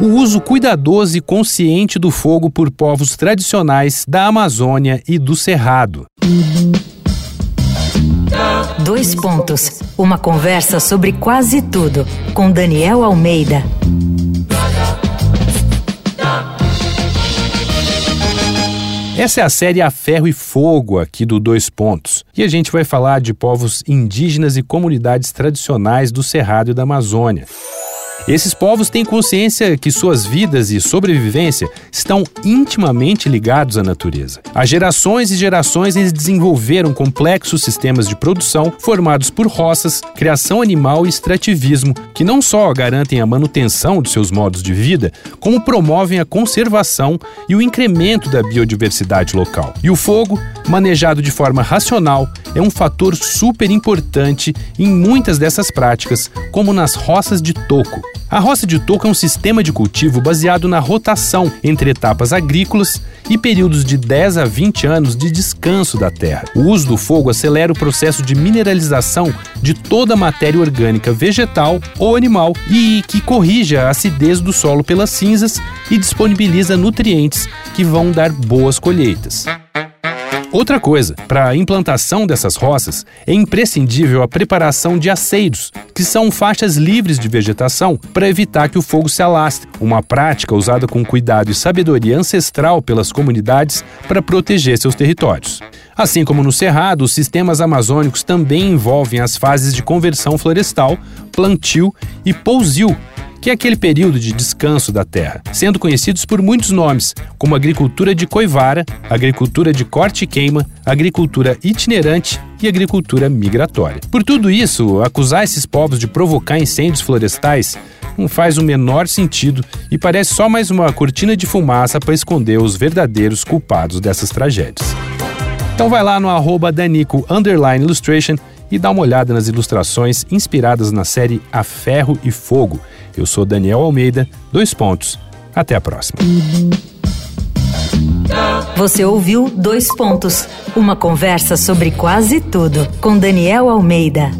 o uso cuidadoso e consciente do fogo por povos tradicionais da Amazônia e do Cerrado. Dois pontos. Uma conversa sobre quase tudo com Daniel Almeida. Essa é a série A Ferro e Fogo aqui do Dois Pontos. E a gente vai falar de povos indígenas e comunidades tradicionais do Cerrado e da Amazônia. Esses povos têm consciência que suas vidas e sobrevivência estão intimamente ligados à natureza. Há gerações e gerações eles desenvolveram complexos sistemas de produção formados por roças, criação animal e extrativismo, que não só garantem a manutenção de seus modos de vida, como promovem a conservação e o incremento da biodiversidade local. E o fogo, manejado de forma racional, é um fator super importante em muitas dessas práticas, como nas roças de toco. A roça de toco é um sistema de cultivo baseado na rotação entre etapas agrícolas e períodos de 10 a 20 anos de descanso da terra. O uso do fogo acelera o processo de mineralização de toda a matéria orgânica vegetal ou animal e que corrige a acidez do solo pelas cinzas e disponibiliza nutrientes que vão dar boas colheitas. Outra coisa, para a implantação dessas roças, é imprescindível a preparação de aceiros, que são faixas livres de vegetação para evitar que o fogo se alastre, uma prática usada com cuidado e sabedoria ancestral pelas comunidades para proteger seus territórios. Assim como no Cerrado, os sistemas amazônicos também envolvem as fases de conversão florestal, plantio e pousio, que é aquele período de descanso da terra, sendo conhecidos por muitos nomes, como agricultura de coivara, agricultura de corte e queima, agricultura itinerante e agricultura migratória. Por tudo isso, acusar esses povos de provocar incêndios florestais não faz o menor sentido e parece só mais uma cortina de fumaça para esconder os verdadeiros culpados dessas tragédias. Então vai lá no arroba Danico Illustration e dá uma olhada nas ilustrações inspiradas na série A Ferro e Fogo, eu sou Daniel Almeida, dois pontos. Até a próxima. Você ouviu Dois Pontos uma conversa sobre quase tudo com Daniel Almeida.